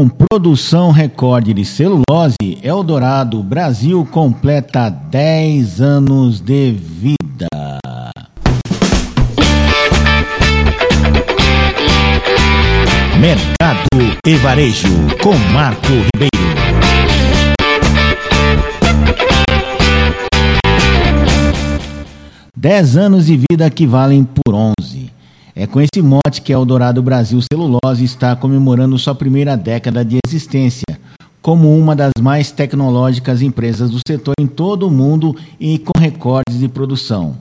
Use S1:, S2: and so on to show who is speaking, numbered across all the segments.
S1: Com produção recorde de celulose, Eldorado Brasil completa 10 anos de vida.
S2: Mercado e Varejo com Marco Ribeiro.
S1: Dez anos de vida que valem por 11. É com esse mote que a Eldorado Brasil Celulose está comemorando sua primeira década de existência, como uma das mais tecnológicas empresas do setor em todo o mundo e com recordes de produção.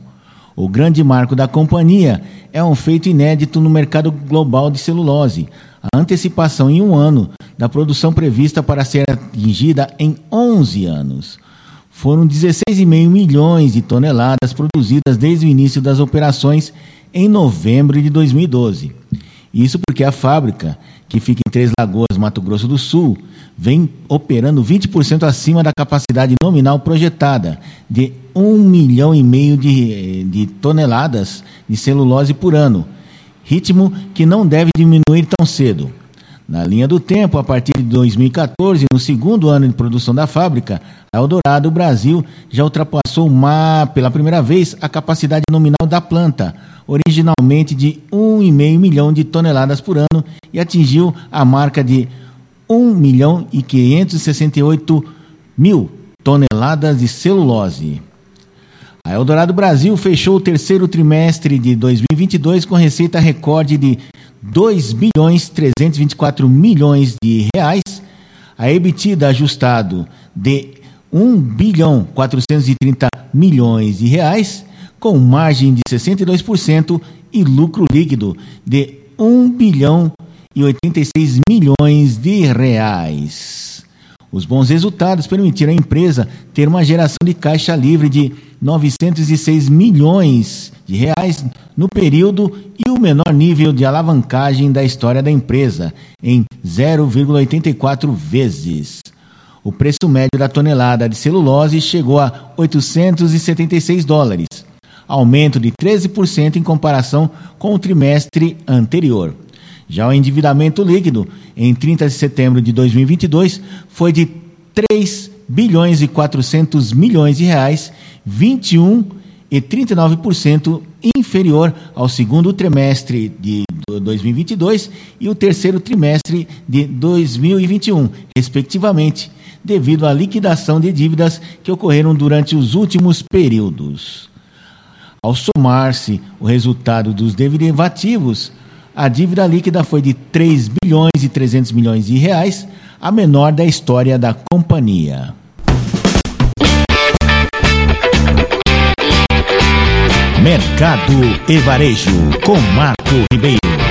S1: O grande marco da companhia é um feito inédito no mercado global de celulose, a antecipação em um ano da produção prevista para ser atingida em 11 anos. Foram 16,5 milhões de toneladas produzidas desde o início das operações em novembro de 2012. Isso porque a fábrica, que fica em Três Lagoas, Mato Grosso do Sul, vem operando 20% acima da capacidade nominal projetada, de 1 milhão e meio de, de toneladas de celulose por ano, ritmo que não deve diminuir tão cedo. Na linha do tempo, a partir de 2014, no segundo ano de produção da fábrica, a Eldorado Brasil já ultrapassou pela primeira vez a capacidade nominal da planta, originalmente de 1,5 milhão de toneladas por ano, e atingiu a marca de 1 milhão e 568 mil toneladas de celulose. A Eldorado Brasil fechou o terceiro trimestre de 2022 com receita recorde de 2 bilhões 324 milhões de reais, a EBITDA ajustado de 1 bilhão 430 milhões de reais, com margem de 62% e lucro líquido de 1 bilhão e 86 milhões de reais. Os bons resultados permitiram à empresa ter uma geração de caixa livre de 906 milhões de reais no período e o menor nível de alavancagem da história da empresa, em 0,84 vezes. O preço médio da tonelada de celulose chegou a 876 dólares, aumento de 13% em comparação com o trimestre anterior. Já o endividamento líquido, em 30 de setembro de 2022, foi de 3 bilhões e 400 milhões de reais, 21 e 39% inferior ao segundo trimestre de 2022 e o terceiro trimestre de 2021, respectivamente, devido à liquidação de dívidas que ocorreram durante os últimos períodos. Ao somar-se o resultado dos derivativos, a dívida líquida foi de 3 bilhões e 300 milhões de reais, a menor da história da companhia.
S2: Mercado e Varejo com Marco Ribeiro.